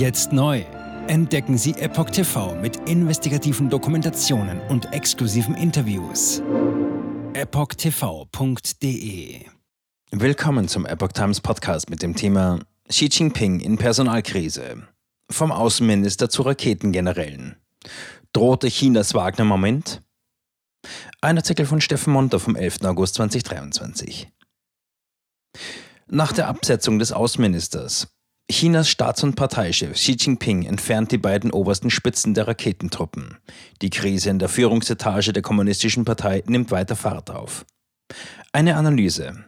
Jetzt neu. Entdecken Sie Epoch TV mit investigativen Dokumentationen und exklusiven Interviews. EpochTV.de Willkommen zum Epoch Times Podcast mit dem Thema Xi Jinping in Personalkrise. Vom Außenminister zu Raketengenerälen. Drohte Chinas Wagner-Moment? Ein Artikel von Steffen Monter vom 11. August 2023. Nach der Absetzung des Außenministers Chinas Staats- und Parteichef Xi Jinping entfernt die beiden obersten Spitzen der Raketentruppen. Die Krise in der Führungsetage der Kommunistischen Partei nimmt weiter Fahrt auf. Eine Analyse.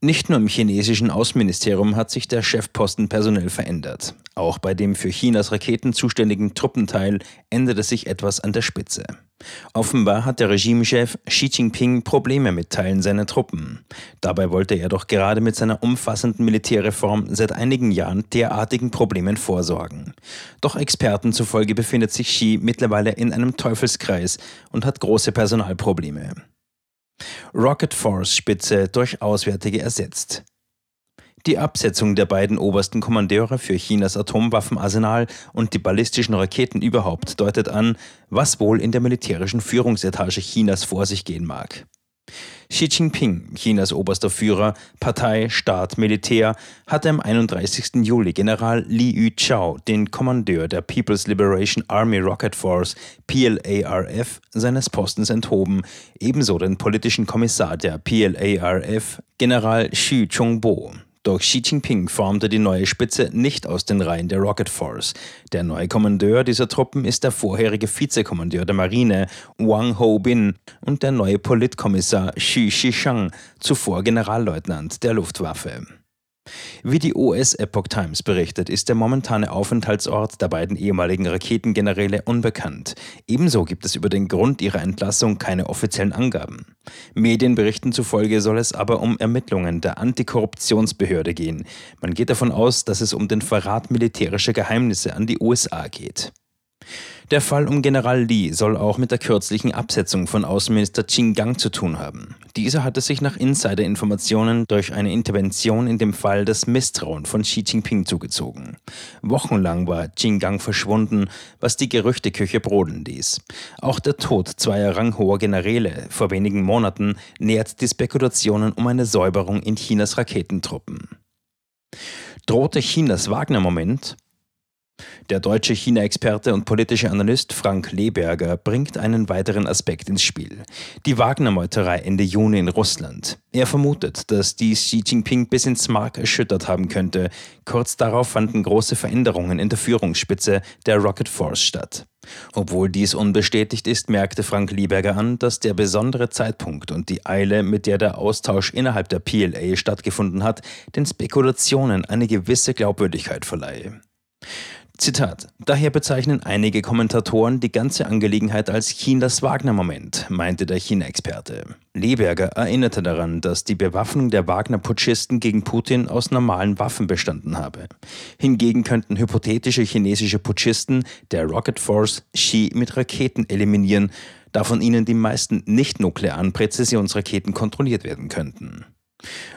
Nicht nur im chinesischen Außenministerium hat sich der Chefposten personell verändert. Auch bei dem für Chinas Raketen zuständigen Truppenteil änderte sich etwas an der Spitze. Offenbar hat der Regimechef Xi Jinping Probleme mit Teilen seiner Truppen. Dabei wollte er doch gerade mit seiner umfassenden Militärreform seit einigen Jahren derartigen Problemen vorsorgen. Doch Experten zufolge befindet sich Xi mittlerweile in einem Teufelskreis und hat große Personalprobleme. Rocket Force Spitze durch Auswärtige ersetzt. Die Absetzung der beiden obersten Kommandeure für Chinas Atomwaffenarsenal und die ballistischen Raketen überhaupt deutet an, was wohl in der militärischen Führungsetage Chinas vor sich gehen mag. Xi Jinping, Chinas oberster Führer, Partei, Staat, Militär, hatte am 31. Juli General Li Yuchao, den Kommandeur der People's Liberation Army Rocket Force PLARF, seines Postens enthoben, ebenso den politischen Kommissar der PLARF, General Xu Chongbo. Doch Xi Jinping formte die neue Spitze nicht aus den Reihen der Rocket Force. Der neue Kommandeur dieser Truppen ist der vorherige Vizekommandeur der Marine, Wang Ho-bin, und der neue Politkommissar Xu Shishang, zuvor Generalleutnant der Luftwaffe. Wie die US Epoch Times berichtet, ist der momentane Aufenthaltsort der beiden ehemaligen Raketengeneräle unbekannt. Ebenso gibt es über den Grund ihrer Entlassung keine offiziellen Angaben. Medienberichten zufolge soll es aber um Ermittlungen der Antikorruptionsbehörde gehen. Man geht davon aus, dass es um den Verrat militärischer Geheimnisse an die USA geht. Der Fall um General Li soll auch mit der kürzlichen Absetzung von Außenminister Qin Gang zu tun haben. Dieser hatte sich nach Insider-Informationen durch eine Intervention in dem Fall das Misstrauen von Xi Jinping zugezogen. Wochenlang war Qin Gang verschwunden, was die Gerüchteküche brodeln ließ. Auch der Tod zweier ranghoher Generäle vor wenigen Monaten nährt die Spekulationen um eine Säuberung in Chinas Raketentruppen. Drohte Chinas Wagner-Moment? Der deutsche China-Experte und politische Analyst Frank Leberger bringt einen weiteren Aspekt ins Spiel. Die Wagner-Meuterei Ende Juni in Russland. Er vermutet, dass dies Xi Jinping bis ins Mark erschüttert haben könnte. Kurz darauf fanden große Veränderungen in der Führungsspitze der Rocket Force statt. Obwohl dies unbestätigt ist, merkte Frank Lieberger an, dass der besondere Zeitpunkt und die Eile, mit der der Austausch innerhalb der PLA stattgefunden hat, den Spekulationen eine gewisse Glaubwürdigkeit verleihe. Zitat. Daher bezeichnen einige Kommentatoren die ganze Angelegenheit als Chinas Wagner-Moment, meinte der China-Experte. Leberger erinnerte daran, dass die Bewaffnung der Wagner-Putschisten gegen Putin aus normalen Waffen bestanden habe. Hingegen könnten hypothetische chinesische Putschisten der Rocket Force Xi mit Raketen eliminieren, da von ihnen die meisten nicht-nuklearen Präzisionsraketen kontrolliert werden könnten.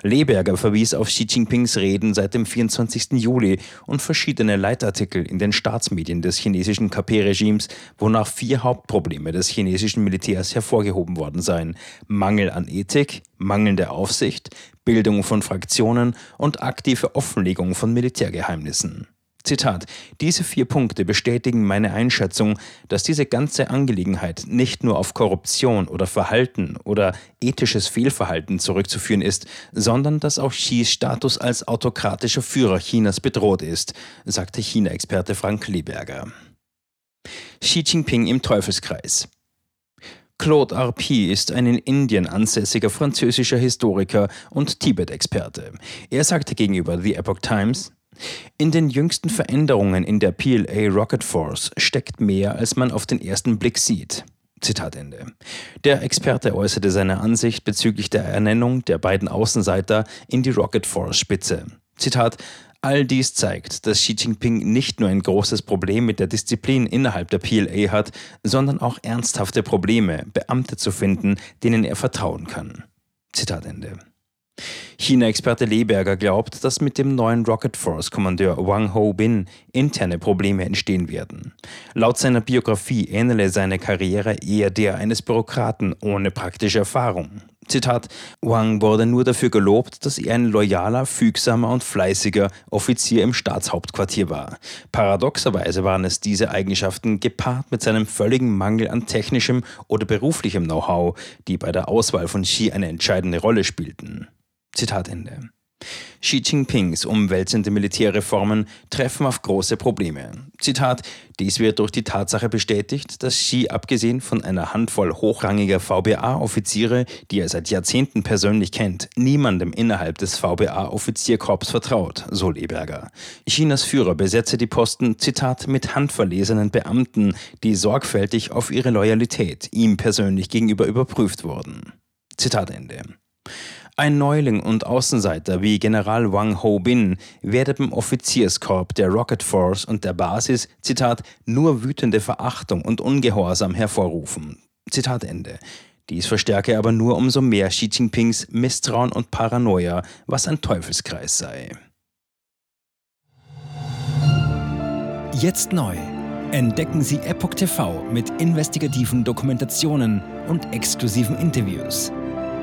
Leberger verwies auf Xi Jinpings Reden seit dem 24. Juli und verschiedene Leitartikel in den Staatsmedien des chinesischen KP-Regimes, wonach vier Hauptprobleme des chinesischen Militärs hervorgehoben worden seien. Mangel an Ethik, mangelnde Aufsicht, Bildung von Fraktionen und aktive Offenlegung von Militärgeheimnissen. Zitat, diese vier Punkte bestätigen meine Einschätzung, dass diese ganze Angelegenheit nicht nur auf Korruption oder Verhalten oder ethisches Fehlverhalten zurückzuführen ist, sondern dass auch Xis Status als autokratischer Führer Chinas bedroht ist, sagte China-Experte Frank Leberger. Xi Jinping im Teufelskreis. Claude Arpi ist ein in Indien ansässiger französischer Historiker und Tibet-Experte. Er sagte gegenüber The Epoch Times, in den jüngsten Veränderungen in der PLA Rocket Force steckt mehr, als man auf den ersten Blick sieht. Zitat Ende. Der Experte äußerte seine Ansicht bezüglich der Ernennung der beiden Außenseiter in die Rocket Force Spitze. Zitat All dies zeigt, dass Xi Jinping nicht nur ein großes Problem mit der Disziplin innerhalb der PLA hat, sondern auch ernsthafte Probleme, Beamte zu finden, denen er vertrauen kann. Zitat Ende. China-Experte Leberger glaubt, dass mit dem neuen Rocket Force-Kommandeur Wang Ho-bin interne Probleme entstehen werden. Laut seiner Biografie ähnele seine Karriere eher der eines Bürokraten ohne praktische Erfahrung. Zitat, Wang wurde nur dafür gelobt, dass er ein loyaler, fügsamer und fleißiger Offizier im Staatshauptquartier war. Paradoxerweise waren es diese Eigenschaften gepaart mit seinem völligen Mangel an technischem oder beruflichem Know-how, die bei der Auswahl von Xi eine entscheidende Rolle spielten. Zitat Ende. Xi Jinpings umwälzende Militärreformen treffen auf große Probleme. Zitat, dies wird durch die Tatsache bestätigt, dass Xi abgesehen von einer Handvoll hochrangiger VBA-Offiziere, die er seit Jahrzehnten persönlich kennt, niemandem innerhalb des VBA-Offizierkorps vertraut, so Leberger. Chinas Führer besetze die Posten, Zitat, mit handverlesenen Beamten, die sorgfältig auf ihre Loyalität ihm persönlich gegenüber überprüft wurden. Zitat Ende. Ein Neuling und Außenseiter wie General Wang Ho-bin werde beim Offizierskorps der Rocket Force und der Basis, Zitat, nur wütende Verachtung und Ungehorsam hervorrufen. Zitat Ende. Dies verstärke aber nur umso mehr Xi Jinpings Misstrauen und Paranoia, was ein Teufelskreis sei. Jetzt neu. Entdecken Sie Epoch TV mit investigativen Dokumentationen und exklusiven Interviews